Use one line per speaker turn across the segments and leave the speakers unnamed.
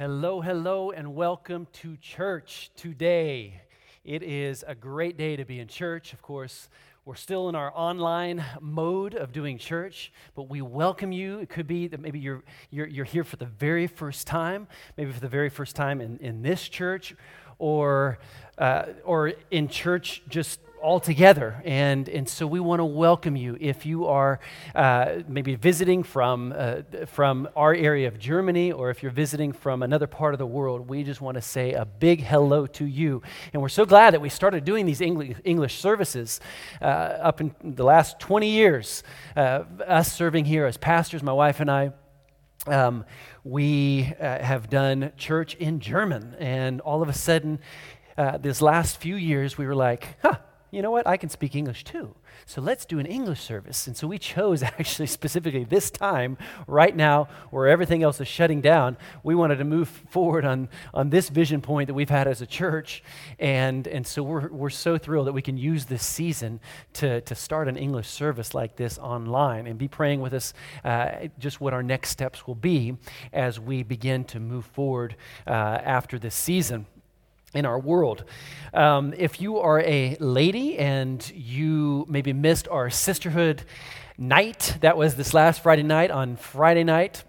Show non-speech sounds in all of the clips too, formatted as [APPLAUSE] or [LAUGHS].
Hello, hello, and welcome to church today. It is a great day to be in church. Of course, we're still in our online mode of doing church, but we welcome you. It could be that maybe you're, you're, you're here for the very first time, maybe for the very first time in, in this church, or, uh, or in church just all together. And, and so we want to welcome you. If you are uh, maybe visiting from, uh, from our area of Germany or if you're visiting from another part of the world, we just want to say a big hello to you. And we're so glad that we started doing these English, English services uh, up in the last 20 years. Uh, us serving here as pastors, my wife and I. Um, we uh, have done church in German, and all of a sudden, uh, this last few years, we were like, huh, you know what? I can speak English too. So let's do an English service. And so we chose [LAUGHS] actually specifically this time, right now, where everything else is shutting down. We wanted to move forward on, on this vision point that we've had as a church. And, and so we're, we're so thrilled that we can use this season to, to start an English service like this online and be praying with us uh, just what our next steps will be as we begin to move forward uh, after this season in our world. Um, if you are a lady and you maybe missed our sisterhood night, that was this last Friday night. On Friday night,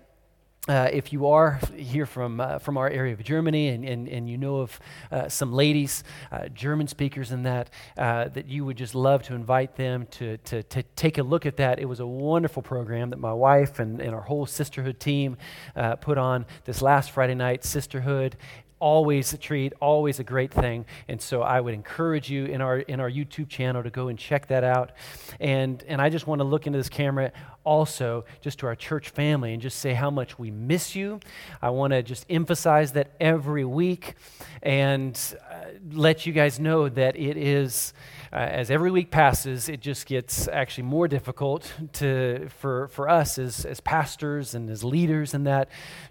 uh, if you are here from, uh, from our area of Germany and, and, and you know of uh, some ladies, uh, German speakers, and that, uh, that you would just love to invite them to, to, to take a look at that. It was a wonderful program that my wife and, and our whole sisterhood team uh, put on this last Friday night, Sisterhood always a treat, always a great thing. And so I would encourage you in our in our YouTube channel to go and check that out. And and I just want to look into this camera also just to our church family and just say how much we miss you. I want to just emphasize that every week and uh, let you guys know that it is uh, as every week passes, it just gets actually more difficult to, for, for us as, as pastors and as leaders and that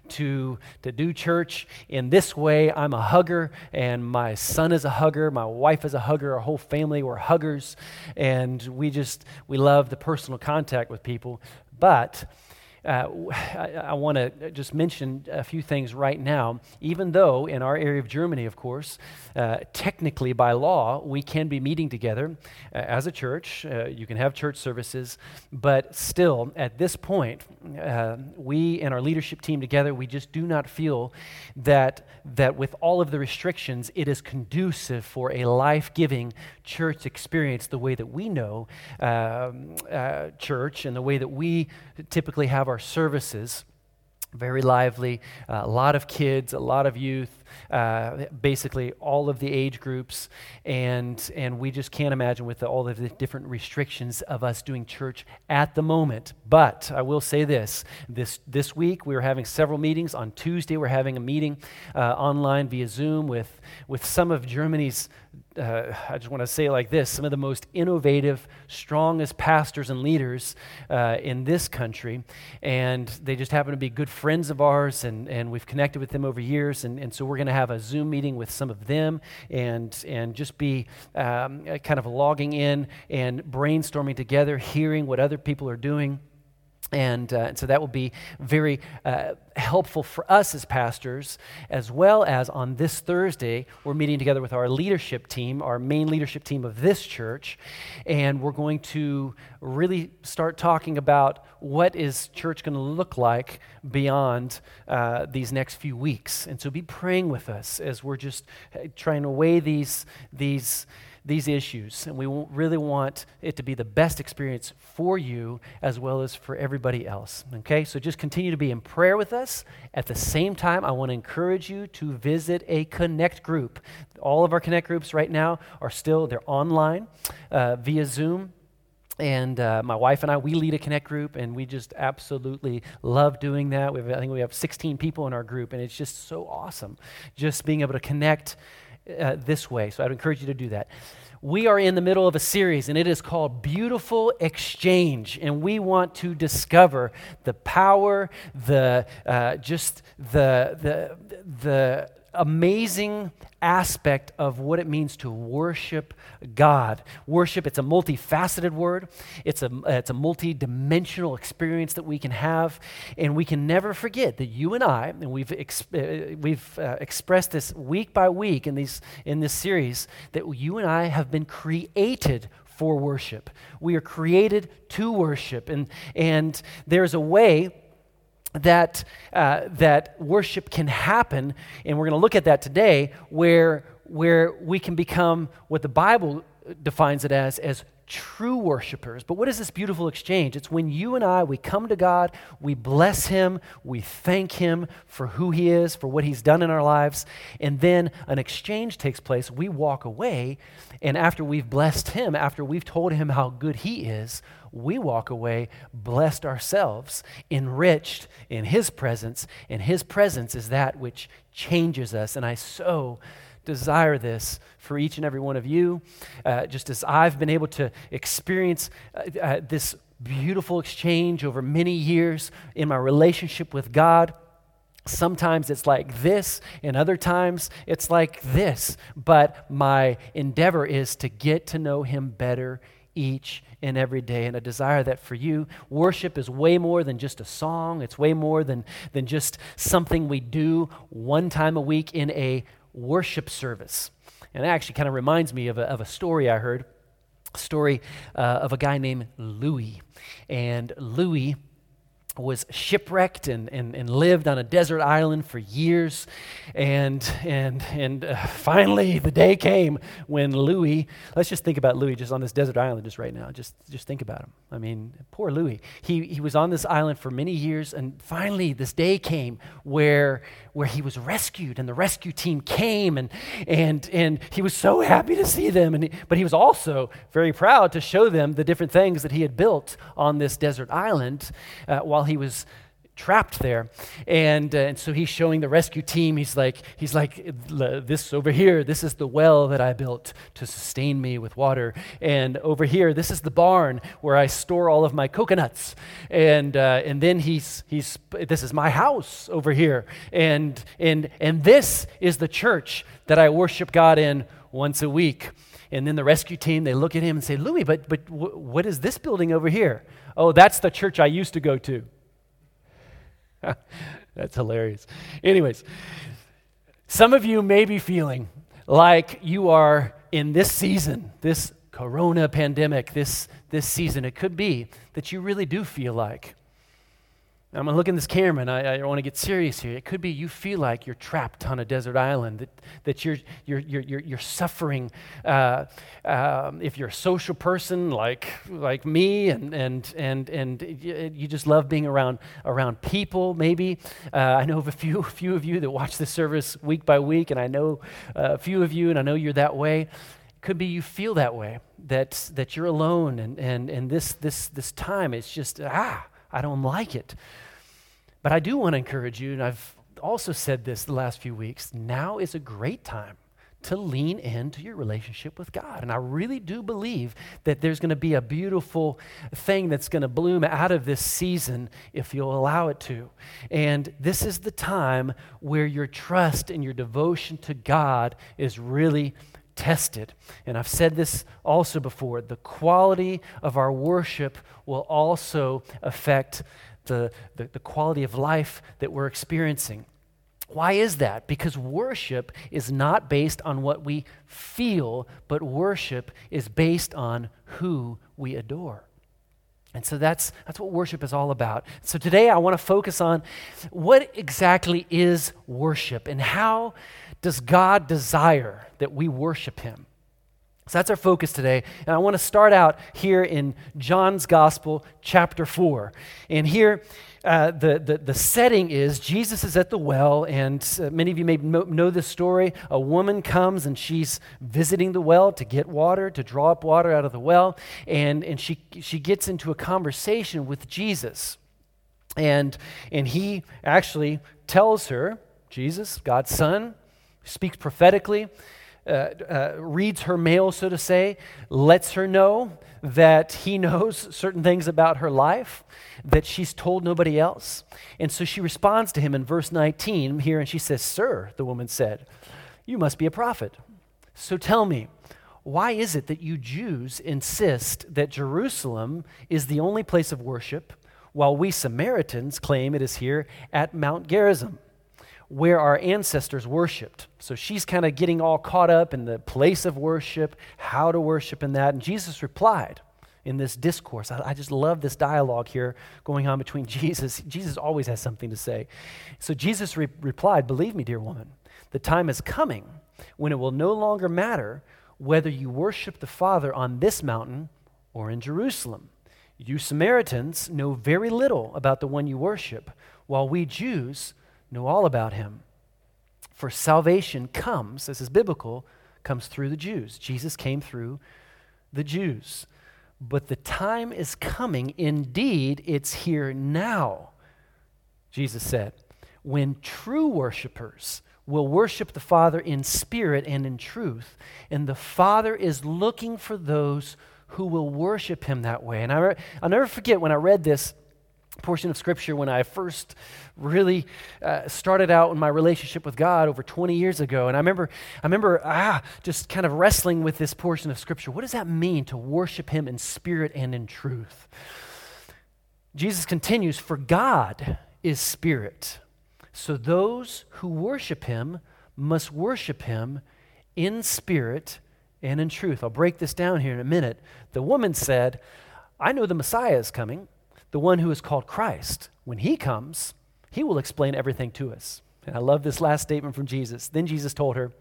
to, to do church in this way. I'm a hugger, and my son is a hugger, my wife is a hugger, our whole family, we're huggers, and we just, we love the personal contact with people. But uh, [SIGHS] I, I want to just mention a few things right now. Even though in our area of Germany, of course, uh, technically by law, we can be meeting together uh, as a church, uh, you can have church services, but still, at this point, uh, we and our leadership team together, we just do not feel that, that with all of the restrictions, it is conducive for a life giving church experience the way that we know um, uh, church and the way that we typically have our services. Very lively, uh, a lot of kids, a lot of youth, uh, basically all of the age groups, and, and we just can't imagine with the, all of the different restrictions of us doing church at the moment. But I will say this this, this week we were having several meetings. On Tuesday, we're having a meeting uh, online via Zoom with, with some of Germany's uh, I just want to say like this some of the most innovative, strongest pastors and leaders uh, in this country. And they just happen to be good friends of ours, and, and we've connected with them over years. And, and so we're going to have a Zoom meeting with some of them and, and just be um, kind of logging in and brainstorming together, hearing what other people are doing. And, uh, and, so that will be very uh, helpful for us as pastors, as well as on this Thursday, we're meeting together with our leadership team, our main leadership team of this church, and we're going to really start talking about what is church going to look like beyond uh, these next few weeks. And so be praying with us as we're just uh, trying to weigh these, these these issues, and we really want it to be the best experience for you as well as for everybody else. Okay, so just continue to be in prayer with us. At the same time, I want to encourage you to visit a Connect group. All of our Connect groups right now are still they're online uh, via Zoom. And uh, my wife and I, we lead a Connect group, and we just absolutely love doing that. We have, I think we have 16 people in our group, and it's just so awesome just being able to connect uh, this way. So I'd encourage you to do that. We are in the middle of a series, and it is called Beautiful Exchange. And we want to discover the power, the uh, just the, the, the amazing aspect of what it means to worship God. Worship, it's a multifaceted word, it's a, it's a multi-dimensional experience that we can have, and we can never forget that you and I, and we've, uh, we've uh, expressed this week by week in, these, in this series, that you and I have been created for worship. We are created to worship, and, and there's a way that, uh, that worship can happen, and we're going to look at that today, where, where we can become what the Bible defines it as, as true worshipers. But what is this beautiful exchange? It's when you and I, we come to God, we bless Him, we thank Him for who He is, for what He's done in our lives, and then an exchange takes place. We walk away, and after we've blessed Him, after we've told Him how good He is, we walk away blessed ourselves, enriched in His presence, and His presence is that which changes us. And I so desire this for each and every one of you, uh, just as I've been able to experience uh, uh, this beautiful exchange over many years in my relationship with God. Sometimes it's like this, and other times it's like this. But my endeavor is to get to know Him better each and every day. And a desire that for you, worship is way more than just a song, it's way more than, than just something we do one time a week in a worship service. And it actually kind of reminds me of a, of a story I heard, a story uh, of a guy named Louis. And Louis was shipwrecked and, and, and lived on a desert island for years. And, and, and uh, finally, [LAUGHS] the day came when Louis, let's just think about Louis just on this desert island just right now. Just, just think about him. I mean, poor Louis. He, he was on this island for many years, and finally, this day came where, where he was rescued, and the rescue team came, and, and, and he was so happy to see them. And he, but he was also very proud to show them the different things that he had built on this desert island uh, while he was trapped there. And, uh, and so he's showing the rescue team. He's like he's like this over here this is the well that i built to sustain me with water. And over here this is the barn where i store all of my coconuts. And uh, and then he's he's this is my house over here. And and and this is the church that i worship god in once a week. And then the rescue team they look at him and say louis but but w- what is this building over here oh that's the church i used to go to [LAUGHS] That's hilarious. Anyways, some of you may be feeling like you are in this season, this corona pandemic, this, this season. It could be that you really do feel like I'm going to look in this camera and I, I want to get serious here. It could be you feel like you're trapped on a desert island, that, that you're, you're, you're, you're, suffering. Uh, um, if you're a social person like, like me and, and, and, and you just love being around, around people, maybe. Uh, I know of a few, [LAUGHS] few of you that watch this service week by week, and I know uh, a few of you, and I know you're that way. It could be you feel that way, that, that you're alone, and, and, and this, this, this time, it's just, ah, I don't like it. But I do want to encourage you, and I've also said this the last few weeks now is a great time to lean into your relationship with God. And I really do believe that there's going to be a beautiful thing that's going to bloom out of this season if you'll allow it to. And this is the time where your trust and your devotion to God is really tested. And I've said this also before the quality of our worship will also affect the, the, the quality of life that we're experiencing. Why is that? Because worship is not based on what we feel, but worship is based on who we adore. And so that's, that's what worship is all about. So today I want to focus on what exactly is worship and how does God desire that we worship Him? So that's our focus today. And I want to start out here in John's Gospel, chapter 4. And here, uh, the, the, the setting is Jesus is at the well, and uh, many of you may know, this story. A woman comes and she's visiting the well to get water, to draw up water out of the well, and, and she, she gets into a conversation with Jesus. And, and he actually tells her, Jesus, God's Son, speaks prophetically uh, uh, reads her mail, so to say, lets her know that he [LAUGHS] knows certain things about her life that she's told nobody else. And so she responds to him in verse 19 here, and she says, Sir, the woman said, you must be a prophet. So tell me, why is it that you Jews insist that Jerusalem is the only place of worship, while we Samaritans claim it is here at Mount Gerizim? Where our ancestors worshiped. So she's kind of getting all caught up in the place of worship, how to worship in that. And Jesus replied in this discourse. I, I just love this dialogue here going on between [LAUGHS] Jesus. Jesus always has something to say. So Jesus re- replied, Believe me, dear woman, the time is coming when it will no longer matter whether you worship the Father on this mountain or in Jerusalem. You Samaritans know very little about the one you worship, while we Jews know all about him. For salvation comes, this is biblical, comes through the Jews. Jesus came through the Jews. But the time is coming, indeed, it's here now, Jesus said, when true worshipers will worship the Father in spirit and in truth. And the Father is looking for those who will worship him that way. And I, will never forget when I read this portion of scripture when I first really uh, started out in my relationship with God over 20 years ago. And I remember, I remember ah, just kind of wrestling with this portion of scripture. What does that mean to worship Him in spirit and in truth? Jesus continues, For God is spirit. So those who worship Him must worship Him in spirit and in truth. I'll break this down here in a minute. The woman said, I know the Messiah is coming the one who is called Christ. When he comes, he will explain everything to us. And I love this last statement from Jesus. Then Jesus told her,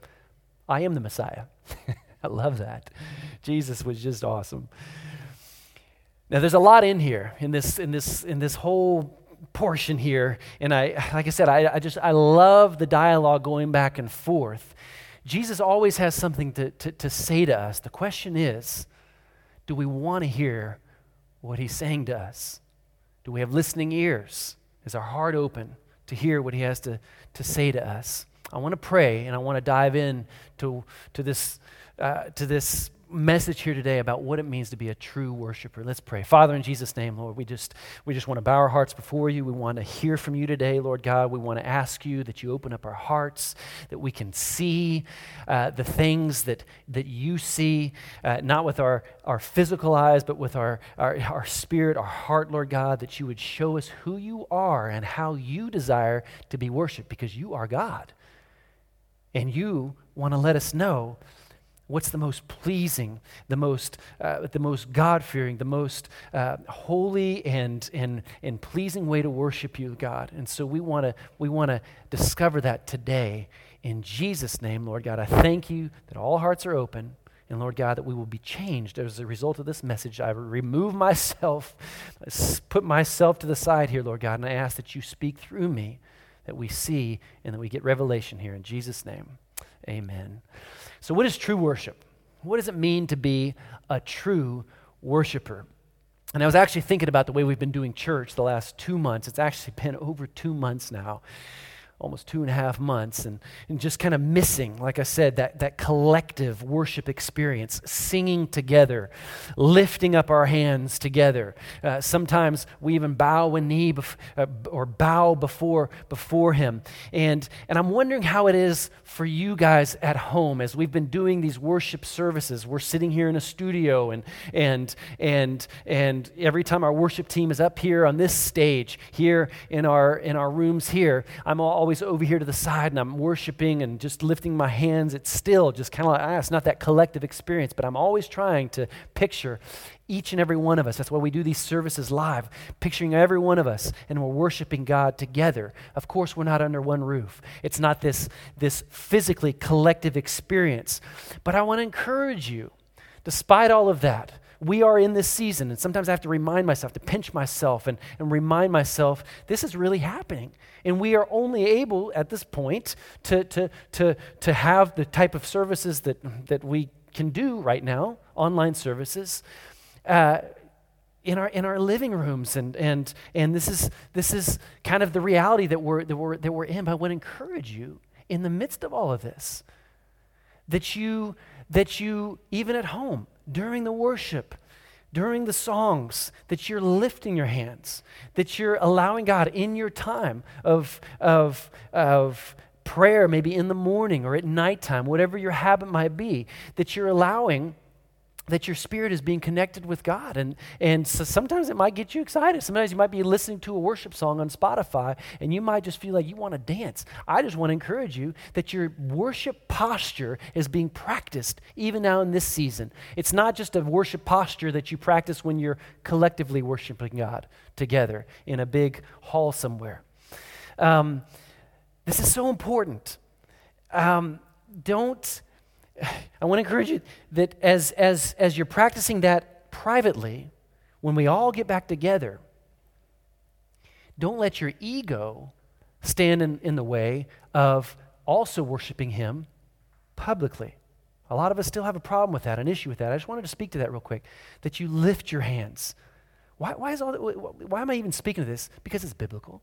I am the Messiah. [LAUGHS] I love that. Jesus was just awesome. Now there's a lot in here in this in this in this whole portion here and I like I said I, I just I love the dialogue going back and forth. Jesus always has something to, to, to say to us. The question is, do we want to hear what he's saying to us? Do we have listening ears? Is our heart open to hear what He has to, to say to us? I want to pray and I want to dive in to, to, this, uh, to this message here today about what it means to be a true worshiper. Let's pray. Father, in Jesus' name, Lord, we just, we just want to bow our hearts before you. We want to hear from you today, Lord God. We want to ask you that you open up our hearts, that we can see uh, the things that, that you see, uh, not with our, our physical eyes, but with our, our, our spirit, our heart, Lord God, that you would show us who you are and how you desire to be worshiped because you are God. And you want to let us know what's the most pleasing, the most, uh, the most God fearing, the most uh, holy and, and, and pleasing way to worship you, God. And so we want to we want to discover that today. In Jesus' name, Lord God, I thank you that all hearts are open. And Lord God, that we will be changed as a result of this message. I remove myself, put myself to the side here, Lord God, and I ask that you speak through me, that we see and that we get revelation here. In Jesus' name, amen. So, what is true worship? What does it mean to be a true worshiper? And I was actually thinking about the way we've been doing church the last two months. It's actually [LAUGHS] been over two months now almost two and a half months and, and just kind of missing, like I said, that, that collective worship experience, singing together, lifting up our hands together. Uh, sometimes we even bow a knee bef- uh, or bow before, before Him. And, and I'm wondering how it is for you guys at home as we've been doing these worship services. We're sitting here in a studio, and, and, and, and every time our worship team is up here on this stage, here in our, in our rooms here, I'm always always over here to the side and I'm worshiping and just lifting my hands, it's still just kind of like, ah, it's not that collective experience, but I'm always trying to picture each and every one of us. That's why we do these services live, picturing every one of us, and we're worshiping God together. Of course, we're not under one roof. It's not this, this physically collective experience. But I want to encourage you, despite all of that, we are in this season, and sometimes I have to remind myself, to pinch myself and, and remind myself, this is really happening. And we are only able at this point to, to, to, to have the type of services that, that we can do right now, online services. Uh, in our in our living rooms and and and this is this is kind of the reality that we're that we're that we're in but i to encourage you in the midst of all of this that you, that you, even at home, during the worship, during the songs, that you're lifting your hands, that you're allowing God in your time of, of, of prayer, maybe in the morning or at nighttime, whatever your habit might be, that you're allowing that your spirit is being connected with God. And, and so sometimes it might get you excited. Sometimes you might be listening to a worship song on Spotify and you might just feel like you want to dance. I just want to encourage you that your worship posture is being practiced even now in this season. It's not just a worship posture that you practice when you're collectively worshiping God together in a big hall somewhere. Um, this is so important. Um, don't, I want to encourage you that as, as, as you're practicing that privately, when we all get back together, don't let your ego stand in, in the way of also worshiping Him publicly. A lot of us still have a problem with that, an issue with that. I just wanted to speak to that real quick. That you lift your hands. Why, why, is all why am I even speaking to this? Because it's biblical.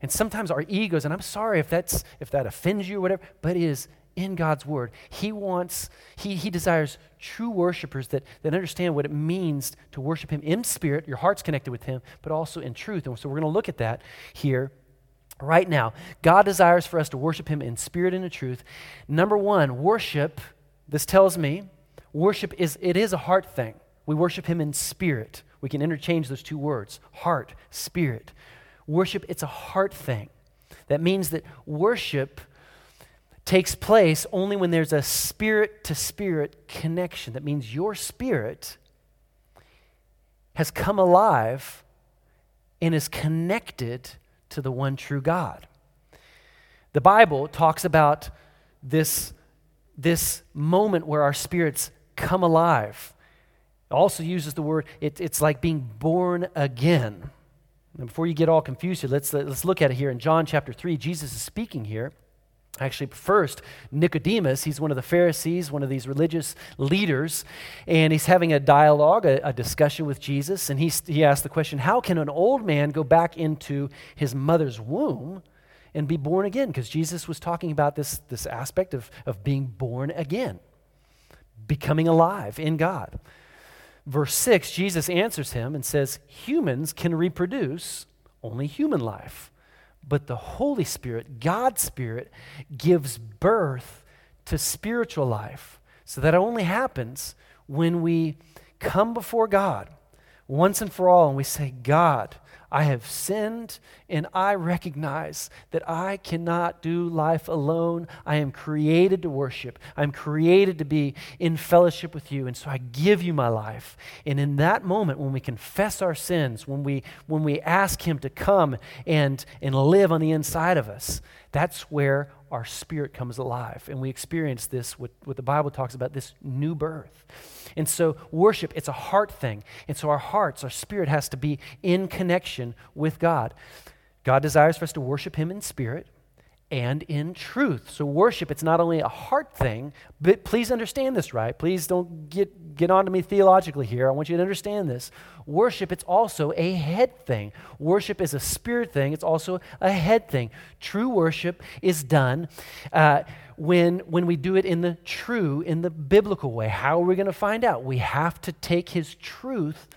And sometimes our egos, and I'm sorry if that's if that offends you or whatever, but it is in God's word. He wants, he, he desires true worshipers that, that understand what it means to worship him in spirit, your heart's connected with him, but also in truth. And so we're going to look at that here right now. God desires for us to worship him in spirit and in truth. Number one, worship, this tells me, worship is it is a heart thing. We worship him in spirit. We can interchange those two words, heart, spirit. Worship, it's a heart thing. That means that worship takes place only when there's a spirit to spirit connection. That means your spirit has come alive and is connected to the one true God. The Bible talks about this, this moment where our spirits come alive. It also uses the word, it, it's like being born again. And before you get all confused here, let's, let's look at it here in John chapter 3. Jesus is speaking here. Actually, first, Nicodemus, he's one of the Pharisees, one of these religious leaders, and he's having a dialogue, a, a discussion with Jesus. And he, he asked the question How can an old man go back into his mother's womb and be born again? Because Jesus was talking about this, this aspect of, of being born again, becoming alive in God verse 6, Jesus answers him and says, Humans can reproduce only human life, but the Holy Spirit, God's Spirit, gives birth to spiritual life. So that only happens when we come before God once and for all and we say, God, I have sinned and I recognize that I cannot do life alone. I am created to worship. I'm created to be in fellowship with you. And so I give you my life. And in that moment, when we confess our sins, when we, when we ask Him to come and, and live on the inside of us, that's where our spirit comes alive. And we experience this, what, what the Bible talks about, this new birth. And so, worship, it's a heart thing. And so, our hearts, our spirit has to be in connection with God. God desires for us to worship Him in spirit and in truth. So, worship, it's not only a heart thing, but please understand this right. Please don't get, get on to me theologically here. I want you to understand this. Worship, it's also a head thing. Worship is a spirit thing, it's also a head thing. True worship is done. Uh, when, when we do it in the true, in the biblical way. How are we going to find out? We have to take His truth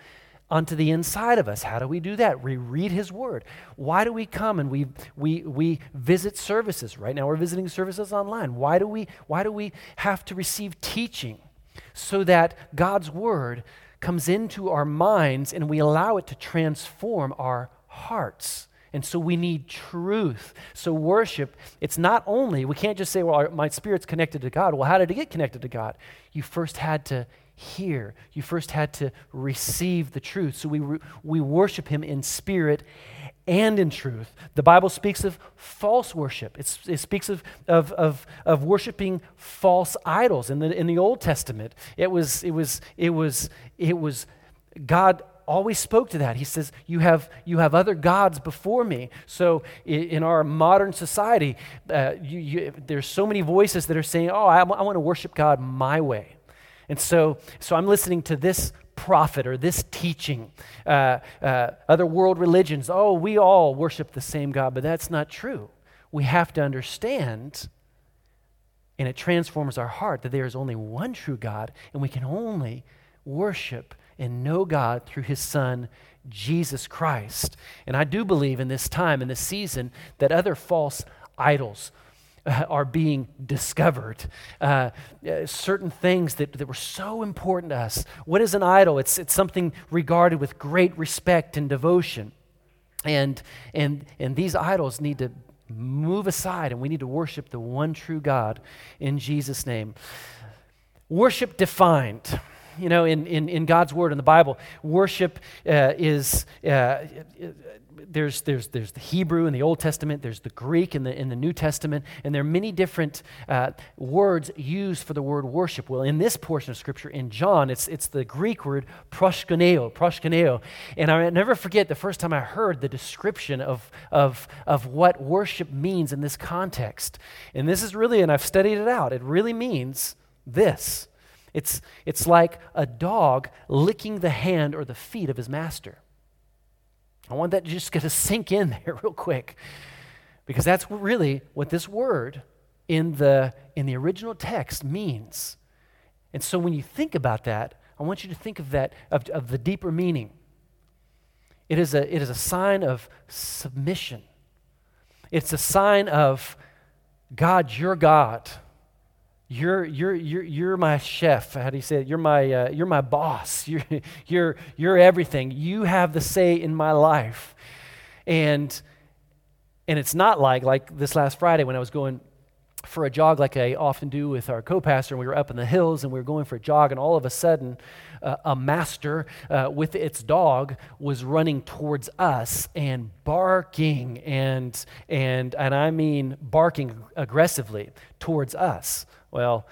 onto the inside of us. How do we do that? We read His Word. Why do we come and we, we, we visit services? Right now we're visiting services online. Why do, we, why do we have to receive teaching? So that God's Word comes into our minds and we allow it to transform our hearts. And so we need truth. So worship, it's not only, we can't just say, well, my spirit's connected to God. Well, how did it get connected to God? You first had to hear. You first had to receive the truth. So we, we worship Him in spirit and in truth. The Bible speaks of false worship. It's, it speaks of, of, of, of worshiping false idols. In the, in the Old Testament, it was, it was, it was, it was God always spoke to that. He says, You have, you have other gods before me. So in, in our modern society, uh, you, you, there's so many voices that are saying, Oh, I, I want to worship God my way. And so, so I'm listening to this prophet or this teaching. Uh, uh, other world religions, oh, we all worship the same God, but that's not true. We have to understand and it transforms our heart that there is only one true God, and we can only worship and know God through his Son, Jesus Christ. And I do believe in this time, in this season, that other false idols [LAUGHS] are being discovered. Uh, uh, certain things that, that were so important to us. What is an idol? It's, it's something regarded with great respect and devotion. And, and, and these idols need to move aside and we need to worship the one true God in Jesus' name. Worship defined. You know, in, in, in God's Word in the Bible, worship uh, is uh, there's, there's, there's the Hebrew in the Old Testament, there's the Greek in the, in the New Testament, and there are many different uh, words used for the word worship. Well, in this portion of Scripture, in John, it's, it's the Greek word proskuneo, proskuneo. And I never forget the first time I heard the description of, of, of what worship means in this context. And this is really, and I've studied it out, it really means this. It's, it's like a dog licking the hand or the feet of his master. I want that to just get to sink in [LAUGHS] there real quick because that's really what this word in the, in the original text means. And so when you think about that, I want you to think of that, of, of the deeper meaning. It is, a, it is a sign of submission. It's a sign of God, your God. You're, you're, you're, you're my chef. How do you say it? You're my, uh, you're my boss. [LAUGHS] You're, you're, you're everything. You have the say in my life. And, and it's not like, like this last Friday when I was going for a jog like I often do with our co-pastor, and we were up in the hills and we were going for a jog, and all of a sudden, uh, a master uh, with its dog was running towards us and barking and and and I mean barking aggressively towards us. Well,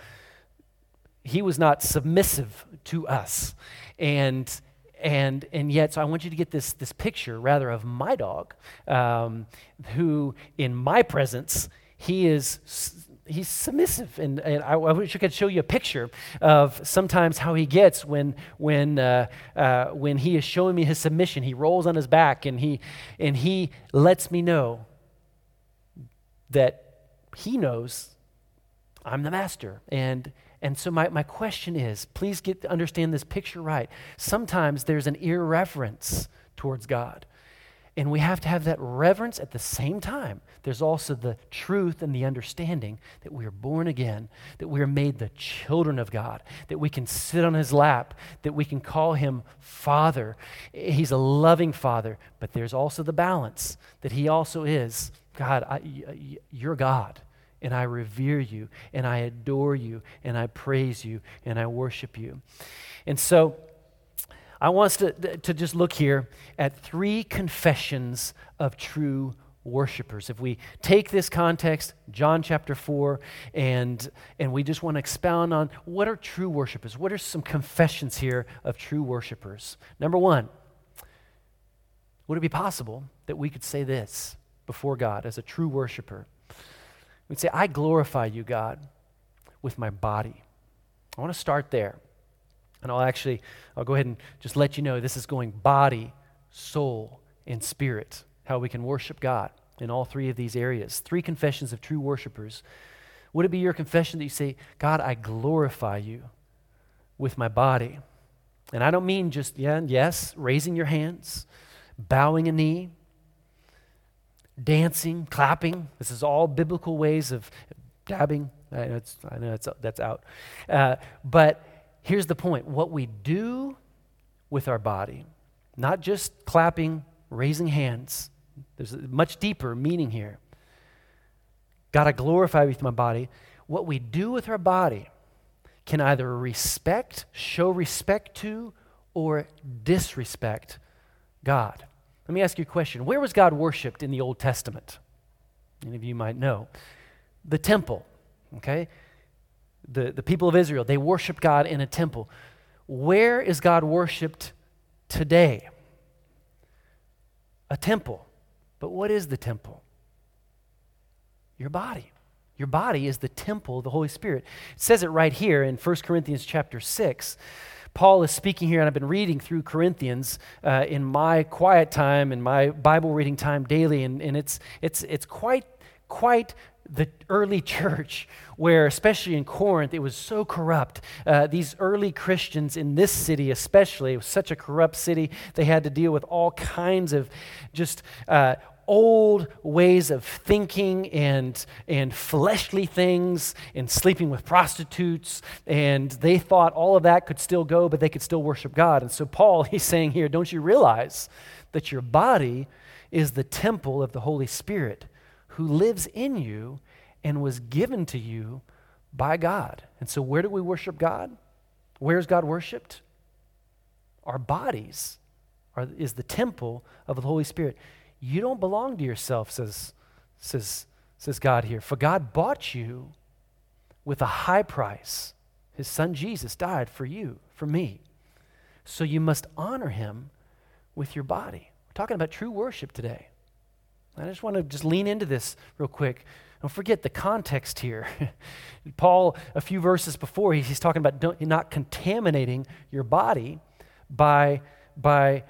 he was not submissive to us. And and and yet so i want you to get this this picture rather of my dog um, who in my presence he is he's submissive and, and I, I, wish i could show you a picture of sometimes how he gets when when uh, uh, when he is showing me his submission he rolls on his back and he and he lets me know that he knows I'm the master. And, and so my, my question is please get to understand this picture right. Sometimes there's an irreverence towards God. And we have to have that reverence at the same time. There's also the truth and the understanding that we are born again, that we are made the children of God, that we can sit on his lap, that we can call him Father. He's a loving Father, but there's also the balance that he also is God, I, you're God and I revere you, and I adore you, and I praise you, and I worship you. And so, I want us to, to just look here at three confessions of true worshipers. If we take this context, John chapter 4, and, and we just want to expound on what are true worshipers? What are some confessions here of true worshipers? Number one, would it be possible that we could say this before God as a true worshiper? We'd say, I glorify you, God, with my body. I want to start there. And I'll actually, I'll go ahead and just let you know this is going body, soul, and spirit, how we can worship God in all three of these areas. Three confessions of true worshipers. Would it be your confession that you say, God, I glorify you with my body? And I don't mean just, yeah, yes, raising your hands, bowing a knee, dancing, clapping. This is all biblical ways of dabbing. I know, I know that's out. Uh, but here's the point what we do with our body, not just clapping, raising hands, there's a much deeper meaning here. God, I glorify with my body. What we do with our body can either respect, show respect to, or disrespect God. Let me ask you a question. Where was God worshiped in the Old Testament? Any of you might know. The temple, okay? The, the people of Israel, they worship God in a temple. Where is God worshiped today? A temple. But what is the temple? Your body. Your body is the temple of the Holy Spirit. It says it right here in 1 Corinthians chapter 6. Paul is speaking here, and I've been reading through Corinthians uh, in my quiet time and my Bible reading time daily, and, and it's, it's, it's quite, quite the early [LAUGHS] church, where, especially in Corinth, it was so corrupt. Uh, these early Christians in this city, especially, it was such a corrupt city, they had to deal with all kinds of just uh, old ways of thinking and, and fleshly things and sleeping with prostitutes. And they thought all of that could still go, but they could still worship God. And so, Paul, [LAUGHS] he's saying here, don't you realize that your body is the temple of the Holy Spirit who lives in you and was given to you by God? And so, where do we worship God? Where's God worshiped? Our bodies are, is the temple of the Holy Spirit. You don't belong to yourself, says, says, says God here. For God bought you with a high price. His son Jesus died for you, for me. So you must honor him with your body. We're talking about true worship today. I just want to just lean into this real quick. Don't forget the context here. [LAUGHS] Paul, a few verses before, he's talking about not contaminating your body by, by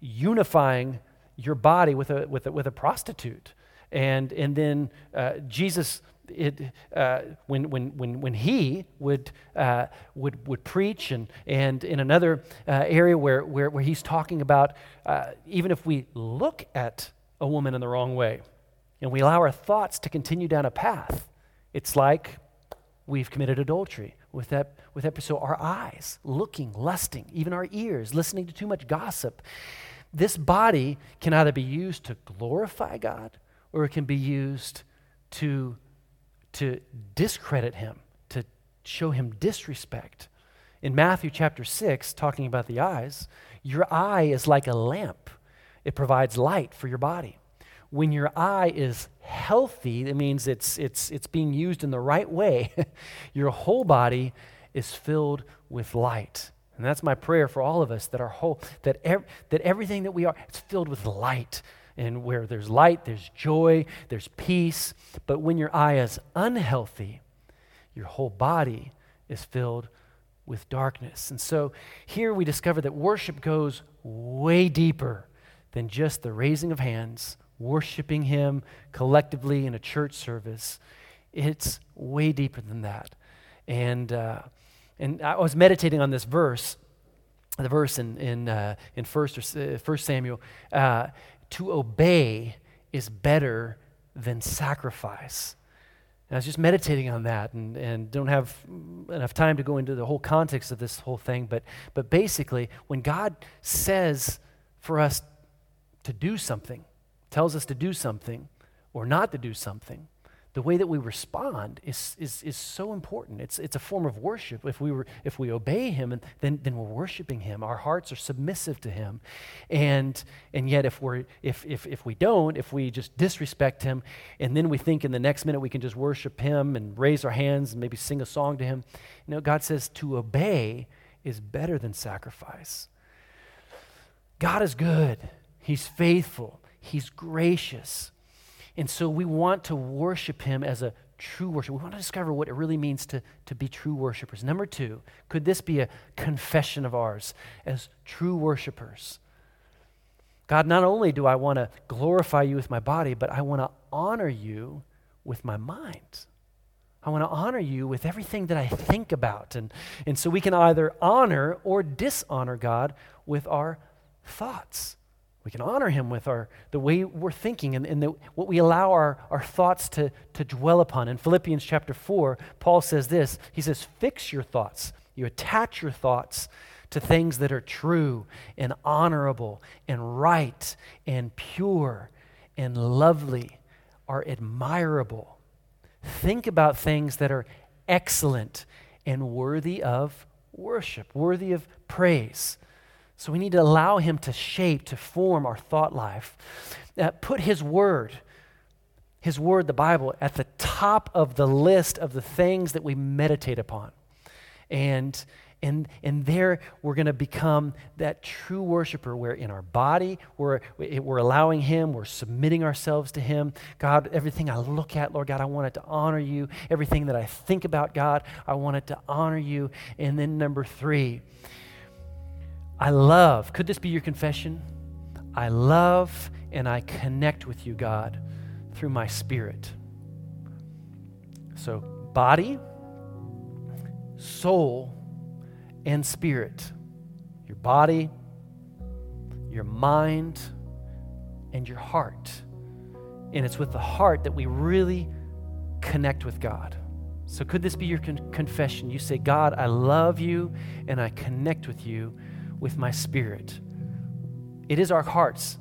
unifying your body with a, with a, with a prostitute. And, and then uh, Jesus, it, uh, when, when, when, when he would, uh, would, would preach, and, and in another uh, area where, where, where he's talking about uh, even if we look at a woman in the wrong way and we allow our thoughts to continue down a path, it's like we've committed adultery with that with that so our eyes looking lusting even our ears listening to too much gossip this body can either be used to glorify God or it can be used to, to discredit him, to show him disrespect. In Matthew chapter 6, talking about the eyes, your eye is like a lamp, it provides light for your body. When your eye is healthy, that means it's, it's, it's being used in the right way, [LAUGHS] your whole body is filled with light. And that's my prayer for all of us that our whole, that, ev- that everything that we are, it's filled with light. And where there's light, there's joy, there's peace. But when your eye is unhealthy, your whole body is filled with darkness. And so here we discover that worship goes way deeper than just the raising of hands, worshiping Him collectively in a church service. It's way deeper than that. And, uh, and I was meditating on this verse, the verse in, in, uh, in first, uh, first Samuel. Uh, to obey is better than sacrifice. And I was just meditating on that and, and don't have enough time to go into the whole context of this whole thing. But, but basically, when God says for us to do something, tells us to do something or not to do something, the way that we respond is, is, is so important. It's, it's a form of worship. If we, were, if we obey Him, then, then we're worshiping Him. Our hearts are submissive to Him. And, and yet, if, we're, if, if, if we don't, if we just disrespect Him, and then we think in the next minute we can just worship Him and raise our hands and maybe sing a song to Him, you know, God says to obey is better than sacrifice. God is good, He's faithful, He's gracious. And so we want to worship him as a true worship. We want to discover what it really means to, to be true worshipers. Number two, could this be a confession of ours as true worshipers? God, not only do I want to glorify you with my body, but I want to honor you with my mind. I want to honor you with everything that I think about. And, and so we can either honor or dishonor God with our thoughts. We can honor him with our, the way we're thinking and, and the, what we allow our, our thoughts to, to dwell upon. In Philippians chapter 4, Paul says this He says, Fix your thoughts. You attach your thoughts to things that are true and honorable and right and pure and lovely, are admirable. Think about things that are excellent and worthy of worship, worthy of praise. So we need to allow Him to shape, to form our thought life. Uh, put His Word, His Word, the Bible, at the top of the list of the things that we meditate upon. And, and, and there we're going to become that true worshiper where in our body we're, we're allowing Him, we're submitting ourselves to Him. God, everything I look at, Lord God, I want it to honor you. Everything that I think about, God, I want it to honor you. And then number three, I love, could this be your confession? I love and I connect with you, God, through my spirit. So, body, soul, and spirit. Your body, your mind, and your heart. And it's with the heart that we really connect with God. So, could this be your con- confession? You say, God, I love you and I connect with you with my spirit. It is our hearts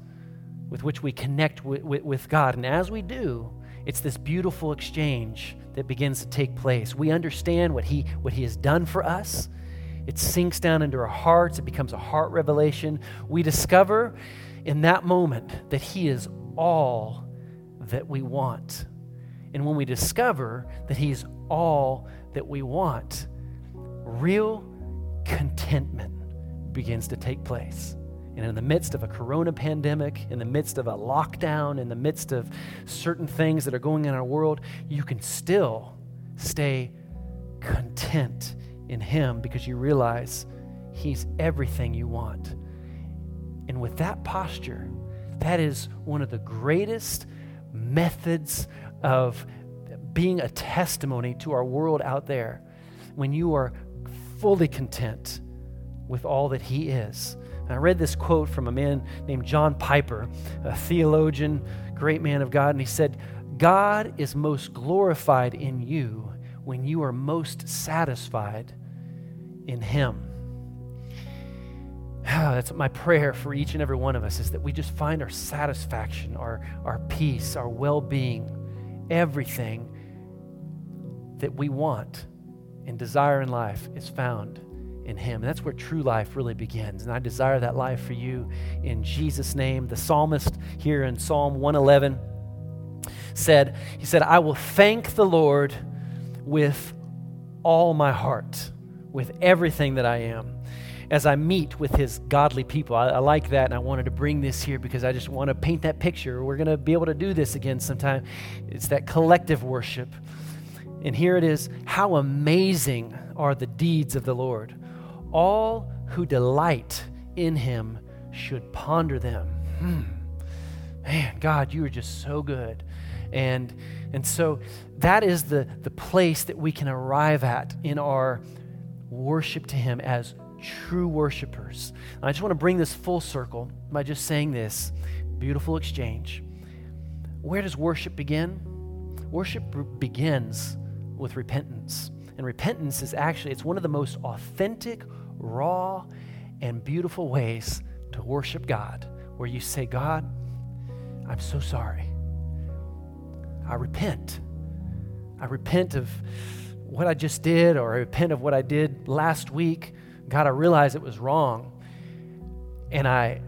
with which we connect with, with, with God. And as we do, it's this beautiful exchange that begins to take place. We understand what he, what he has done for us. It sinks down into our hearts. It becomes a heart revelation. We discover in that moment that He is all that we want. And when we discover that He's all that we want, real contentment begins to take place. And in the midst of a corona pandemic, in the midst of a lockdown, in the midst of certain things that are going on in our world, you can still stay content in Him because you realize He's everything you want. And with that posture, that is one of the greatest methods of being a testimony to our world out there when you are fully content with all that He is. And I read this quote from a man named John Piper, a theologian, great man of God, and he said, God is most glorified in you when you are most satisfied in Him. [SIGHS] That's my prayer for each and every one of us is that we just find our satisfaction, our, our peace, our well being, everything that we want and desire in life is found in Him. And that's where true life really begins. And I desire that life for you in Jesus' name. The psalmist here in Psalm 111 said, He said, I will thank the Lord with all my heart, with everything that I am. As I meet with his godly people. I, I like that, and I wanted to bring this here because I just want to paint that picture. We're going to be able to do this again sometime. It's that collective worship. And here it is How amazing are the deeds of the Lord! All who delight in him should ponder them. Hmm. Man, God, you are just so good. And, and so that is the, the place that we can arrive at in our worship to him as true worshipers. I just want to bring this full circle by just saying this beautiful exchange. Where does worship begin? Worship begins with repentance. And repentance is actually it's one of the most authentic raw, and beautiful ways to worship God, where you say, God, I'm so sorry. I repent. I repent of what I just did, or I repent of what I did last week. God, I realize it was wrong. And I,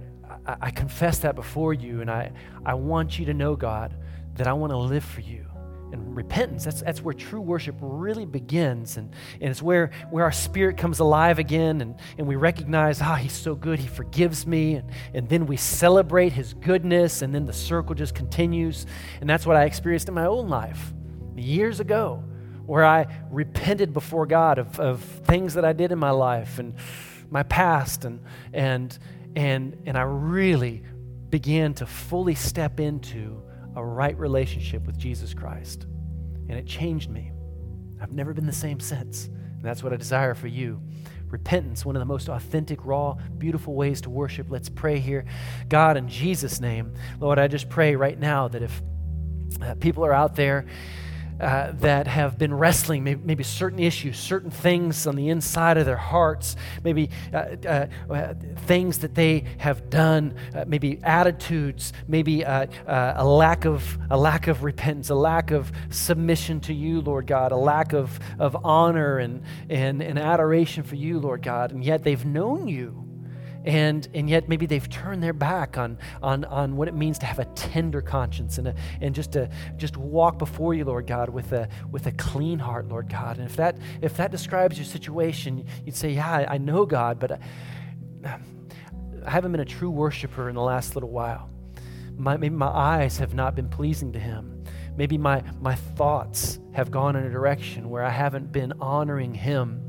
I, I confess that before you, and I, I want you to know, God, that I want to live for you and repentance. That's, that's where true worship really begins. And, and it's where, where our spirit comes alive again and, and we recognize, ah, he's so good, he forgives me. And, and then we celebrate his goodness, and then the circle just continues. And that's what I experienced in my own life years ago, where I repented before God of, of things that I did in my life and my past. And, and, and, and I really began to fully step into a right relationship with Jesus Christ. And it changed me. I've never been the same since. And that's what I desire for you. Repentance, one of the most authentic, raw, beautiful ways to worship. Let's pray here. God, in Jesus' name, Lord, I just pray right now that if uh, people are out there uh, that have been wrestling maybe, maybe, certain issues, certain things on the inside of their hearts, maybe uh, uh, uh things that they have done, uh, maybe attitudes, maybe a lack of a lack of repentance, a lack of submission to you, Lord God, a lack of, of honor and, and, and adoration for you, Lord God, and yet they've known you and, and yet maybe they've turned their back on, on, on what it means to have a tender conscience and, a, and just to just walk before you, Lord God, with a, with a clean heart, Lord God. And if that, if that describes your situation, you'd say, Yeah, I, know God, but I, I haven't been a true worshiper in the last little while. My, maybe my eyes have not been pleasing to Him. Maybe my, my thoughts have gone in a direction where I haven't been honoring Him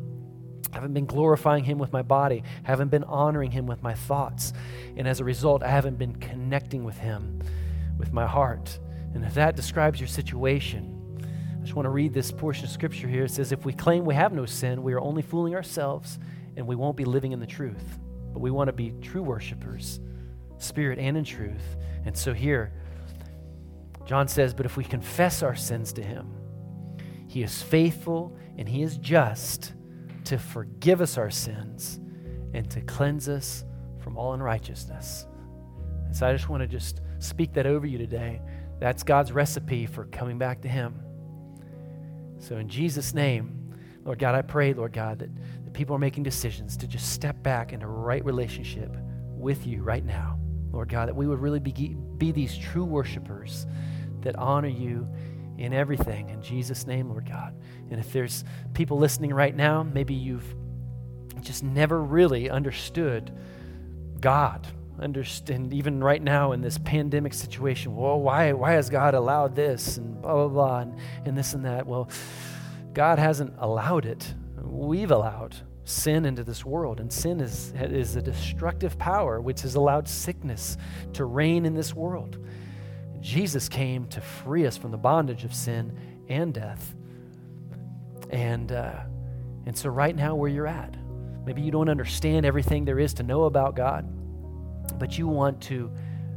haven't been glorifying Him with my body, haven't been honoring Him with my thoughts. And as a result, I haven't been connecting with Him with my heart. And if that describes your situation, I just want to read this portion of scripture here. It says, If we claim we have no sin, we are only fooling ourselves and we won't be living in the truth. But we want to be true worshipers, spirit and in truth. And so here, John says, But if we confess our sins to him, he is faithful and he is just to forgive us our sins and to cleanse us from all unrighteousness. And so I just want to just speak that over you today. That's God's recipe for coming back to him. So in Jesus' name, Lord God, I pray, Lord God, that, that people are making decisions to just step back into a right relationship with you right now. Lord God, that we would really be, be these true worshipers that honor you in everything. In Jesus' name, Lord God. And if there's people listening right now, maybe you've just never really understood God. Understand even right now in this pandemic situation, well, why, why has God allowed this and blah, blah, blah, and, and this and that? Well, God hasn't allowed it. We've allowed sin into this world. And sin is, is a destructive power which has allowed sickness to reign in this world. Jesus came to free us from the bondage of sin and death. And, uh, and so, right now, where you're at, maybe you don't understand everything there is to know about God, but you want to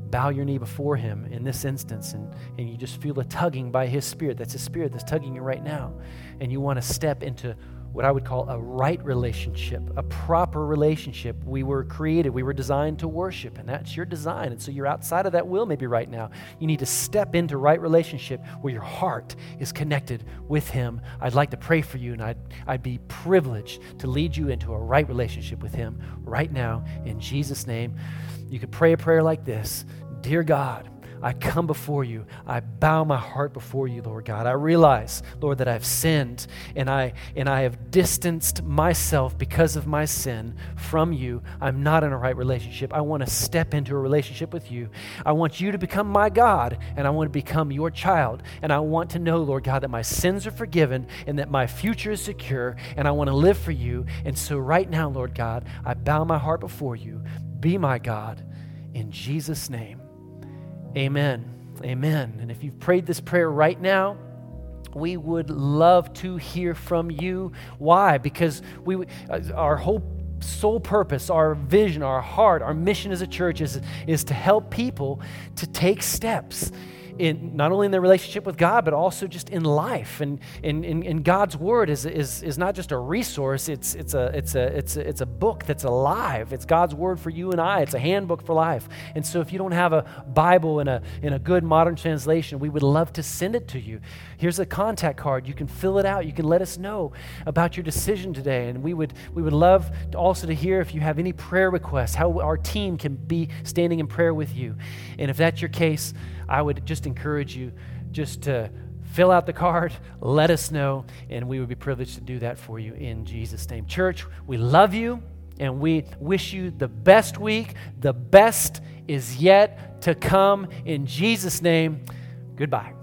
bow your knee before Him in this instance, and, and you just feel a tugging by His Spirit. That's His Spirit that's tugging you right now. And you want to step into what I would call a right relationship, a proper relationship. We were created, we were designed to worship, and that's your design. And so you're outside of that will maybe right now. You need to step into right relationship where your heart is connected with Him. I'd like to pray for you, and I'd, I'd be privileged to lead you into a right relationship with Him right now in Jesus' name. You could pray a prayer like this Dear God, I come before you. I bow my heart before you, Lord God. I realize, Lord, that I've sinned and I and I have distanced myself because of my sin from you. I'm not in a right relationship. I want to step into a relationship with you. I want you to become my God and I want to become your child. And I want to know, Lord God, that my sins are forgiven and that my future is secure and I want to live for you. And so right now, Lord God, I bow my heart before you. Be my God in Jesus name. Amen. Amen. And if you've prayed this prayer right now, we would love to hear from you. Why? Because we, our whole sole purpose, our vision, our heart, our mission as a church is, is to help people to take steps in not only in their relationship with God, but also just in life. And, and God's word is, is, is not just a resource, it's, it's, a, it's, a, it's, a, it's a book that's alive. It's God's word for you and I. It's a handbook for life. And so if you don't have a Bible in a, in a good modern translation, we would love to send it to you. Here's a contact card. You can fill it out. You can let us know about your decision today. And we would, we would love to also to hear if you have any prayer requests, how our team can be standing in prayer with you. And if that's your case, I would just encourage you just to fill out the card, [LAUGHS] let us know, and we would be privileged to do that for you in Jesus' name. Church, we love you and we wish you the best week. The best is yet to come. In Jesus' name, goodbye.